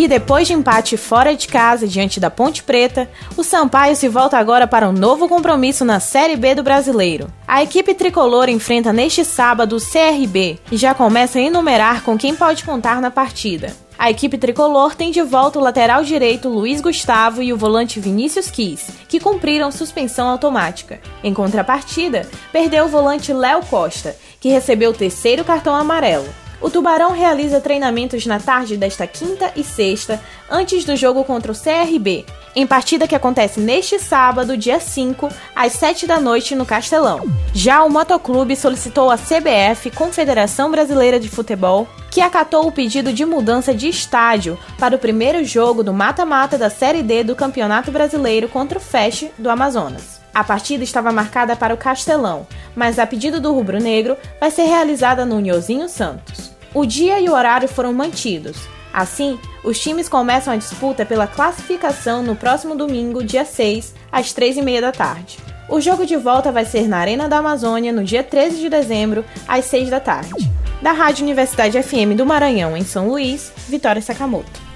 E depois de empate fora de casa diante da Ponte Preta, o Sampaio se volta agora para um novo compromisso na Série B do Brasileiro. A equipe tricolor enfrenta neste sábado o CRB e já começa a enumerar com quem pode contar na partida. A equipe tricolor tem de volta o lateral direito Luiz Gustavo e o volante Vinícius Quis, que cumpriram suspensão automática. Em contrapartida, perdeu o volante Léo Costa, que recebeu o terceiro cartão amarelo. O Tubarão realiza treinamentos na tarde desta quinta e sexta, antes do jogo contra o CRB, em partida que acontece neste sábado, dia 5, às 7 da noite no Castelão. Já o Motoclube solicitou à CBF, Confederação Brasileira de Futebol, que acatou o pedido de mudança de estádio para o primeiro jogo do mata-mata da Série D do Campeonato Brasileiro contra o Fest do Amazonas. A partida estava marcada para o Castelão, mas a pedido do Rubro Negro vai ser realizada no Nhozinho Santos. O dia e o horário foram mantidos. Assim, os times começam a disputa pela classificação no próximo domingo, dia 6, às 3h30 da tarde. O jogo de volta vai ser na Arena da Amazônia no dia 13 de dezembro, às 6 da tarde. Da Rádio Universidade FM do Maranhão, em São Luís, Vitória Sakamoto.